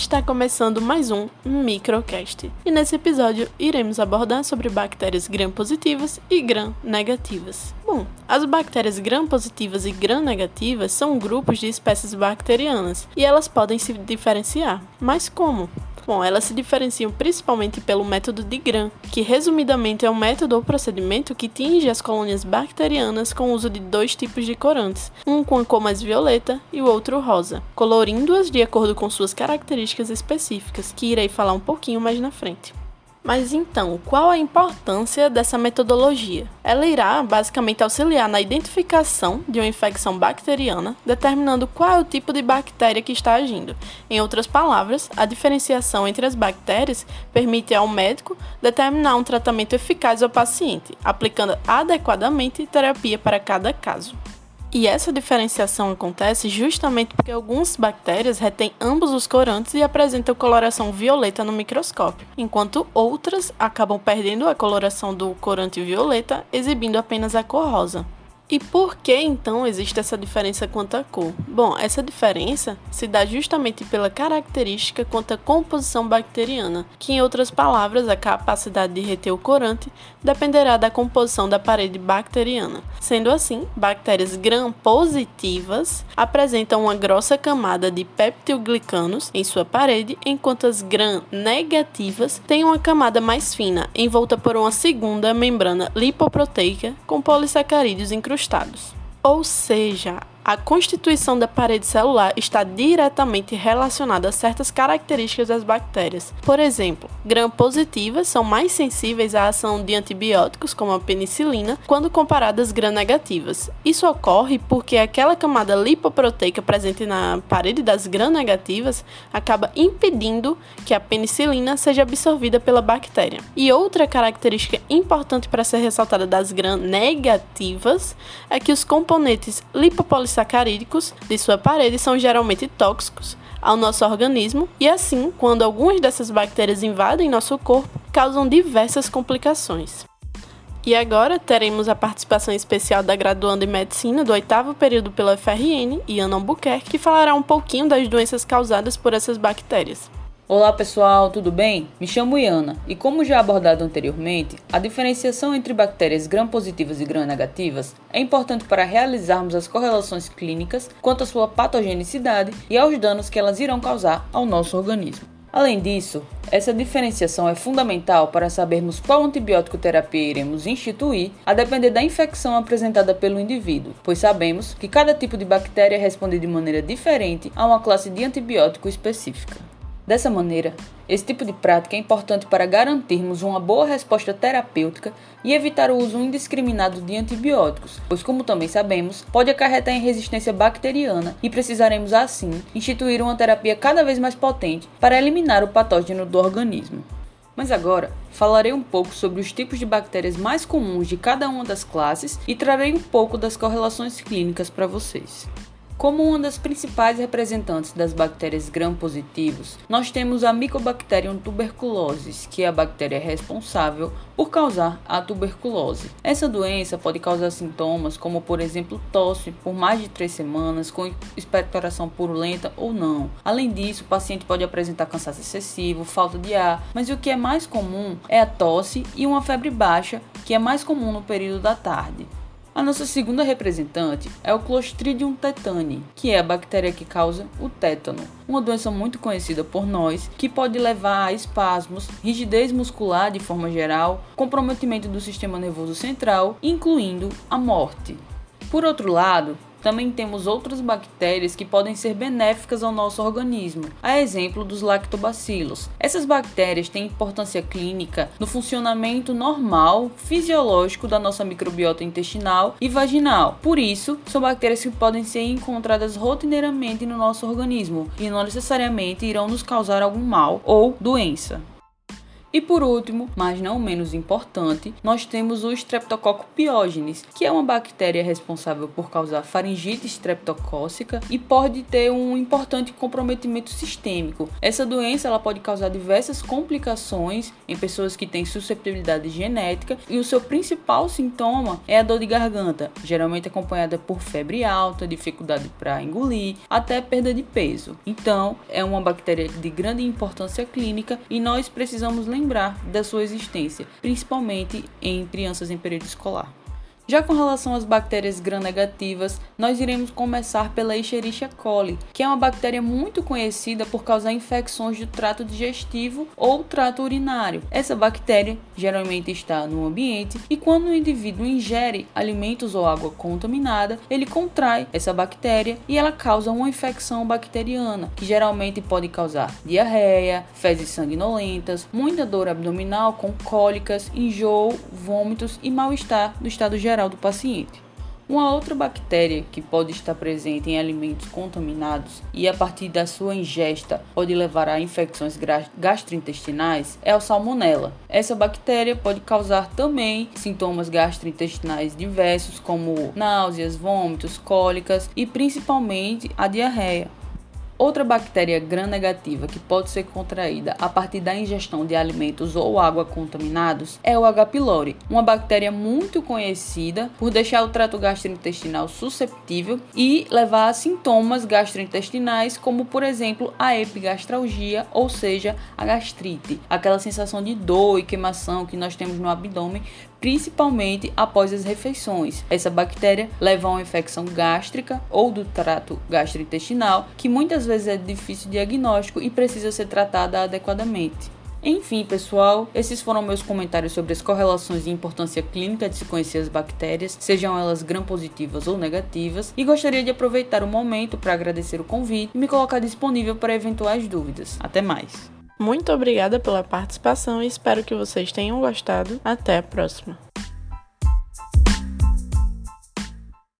Está começando mais um Microcast. E nesse episódio iremos abordar sobre bactérias gram-positivas e gram-negativas. Bom, as bactérias gram-positivas e gram-negativas são grupos de espécies bacterianas e elas podem se diferenciar. Mas como? Bom, elas se diferenciam principalmente pelo método de Gram, que resumidamente é um método ou procedimento que tinge as colônias bacterianas com o uso de dois tipos de corantes, um com a cor mais violeta e o outro rosa, colorindo-as de acordo com suas características específicas, que irei falar um pouquinho mais na frente. Mas então, qual a importância dessa metodologia? Ela irá basicamente auxiliar na identificação de uma infecção bacteriana, determinando qual é o tipo de bactéria que está agindo. Em outras palavras, a diferenciação entre as bactérias permite ao médico determinar um tratamento eficaz ao paciente, aplicando adequadamente terapia para cada caso. E essa diferenciação acontece justamente porque algumas bactérias retêm ambos os corantes e apresentam coloração violeta no microscópio, enquanto outras acabam perdendo a coloração do corante violeta, exibindo apenas a cor rosa. E por que então existe essa diferença quanto à cor? Bom, essa diferença se dá justamente pela característica quanto à composição bacteriana, que em outras palavras, a capacidade de reter o corante dependerá da composição da parede bacteriana. Sendo assim, bactérias gram-positivas apresentam uma grossa camada de peptidoglicanos em sua parede, enquanto as gram-negativas têm uma camada mais fina, envolta por uma segunda membrana lipoproteica com polissacarídeos incrustados encostados. Ou seja, a constituição da parede celular está diretamente relacionada a certas características das bactérias. Por exemplo, gram-positivas são mais sensíveis à ação de antibióticos, como a penicilina, quando comparadas gram-negativas. Isso ocorre porque aquela camada lipoproteica presente na parede das gram-negativas acaba impedindo que a penicilina seja absorvida pela bactéria. E outra característica importante para ser ressaltada das gram-negativas é que os componentes lipopolissacarídeos sacarídicos de sua parede são geralmente tóxicos ao nosso organismo e assim, quando algumas dessas bactérias invadem nosso corpo, causam diversas complicações. E agora teremos a participação especial da graduanda em medicina do oitavo período pela FRN, Iana Albuquerque, que falará um pouquinho das doenças causadas por essas bactérias. Olá pessoal, tudo bem? Me chamo Iana e como já abordado anteriormente, a diferenciação entre bactérias gram-positivas e gram-negativas é importante para realizarmos as correlações clínicas quanto à sua patogenicidade e aos danos que elas irão causar ao nosso organismo. Além disso, essa diferenciação é fundamental para sabermos qual antibiótico terapia iremos instituir, a depender da infecção apresentada pelo indivíduo, pois sabemos que cada tipo de bactéria responde de maneira diferente a uma classe de antibiótico específica. Dessa maneira, esse tipo de prática é importante para garantirmos uma boa resposta terapêutica e evitar o uso indiscriminado de antibióticos, pois, como também sabemos, pode acarretar em resistência bacteriana e precisaremos, assim, instituir uma terapia cada vez mais potente para eliminar o patógeno do organismo. Mas agora falarei um pouco sobre os tipos de bactérias mais comuns de cada uma das classes e trarei um pouco das correlações clínicas para vocês. Como uma das principais representantes das bactérias gram-positivos, nós temos a Mycobacterium tuberculosis, que é a bactéria responsável por causar a tuberculose. Essa doença pode causar sintomas como, por exemplo, tosse por mais de três semanas, com expectoração purulenta ou não. Além disso, o paciente pode apresentar cansaço excessivo, falta de ar, mas o que é mais comum é a tosse e uma febre baixa, que é mais comum no período da tarde. A nossa segunda representante é o Clostridium tetani, que é a bactéria que causa o tétano, uma doença muito conhecida por nós, que pode levar a espasmos, rigidez muscular de forma geral, comprometimento do sistema nervoso central, incluindo a morte. Por outro lado, também temos outras bactérias que podem ser benéficas ao nosso organismo, a exemplo dos lactobacilos. Essas bactérias têm importância clínica no funcionamento normal, fisiológico da nossa microbiota intestinal e vaginal. Por isso, são bactérias que podem ser encontradas rotineiramente no nosso organismo e não necessariamente irão nos causar algum mal ou doença. E por último, mas não menos importante, nós temos o Streptococcus pyogenes, que é uma bactéria responsável por causar faringite streptocócica e pode ter um importante comprometimento sistêmico. Essa doença ela pode causar diversas complicações em pessoas que têm susceptibilidade genética e o seu principal sintoma é a dor de garganta, geralmente acompanhada por febre alta, dificuldade para engolir, até perda de peso. Então, é uma bactéria de grande importância clínica e nós precisamos lembrar lembrar da sua existência, principalmente em crianças em período escolar. Já com relação às bactérias gram-negativas, nós iremos começar pela Escherichia coli, que é uma bactéria muito conhecida por causar infecções do trato digestivo ou trato urinário. Essa bactéria geralmente está no ambiente e quando o indivíduo ingere alimentos ou água contaminada, ele contrai essa bactéria e ela causa uma infecção bacteriana, que geralmente pode causar diarreia, fezes sanguinolentas, muita dor abdominal com cólicas, enjoo, vômitos e mal-estar do estado geral geral do paciente. Uma outra bactéria que pode estar presente em alimentos contaminados e a partir da sua ingesta pode levar a infecções gastrointestinais é o salmonella. Essa bactéria pode causar também sintomas gastrointestinais diversos como náuseas, vômitos, cólicas e principalmente a diarreia. Outra bactéria gram-negativa que pode ser contraída a partir da ingestão de alimentos ou água contaminados é o H. pylori, uma bactéria muito conhecida por deixar o trato gastrointestinal susceptível e levar a sintomas gastrointestinais, como por exemplo a epigastralgia, ou seja, a gastrite, aquela sensação de dor e queimação que nós temos no abdômen principalmente após as refeições. Essa bactéria leva a uma infecção gástrica ou do trato gastrointestinal, que muitas vezes é difícil diagnóstico e precisa ser tratada adequadamente. Enfim, pessoal, esses foram meus comentários sobre as correlações e importância clínica de se conhecer as bactérias, sejam elas gram-positivas ou negativas, e gostaria de aproveitar o momento para agradecer o convite e me colocar disponível para eventuais dúvidas. Até mais! Muito obrigada pela participação e espero que vocês tenham gostado. Até a próxima!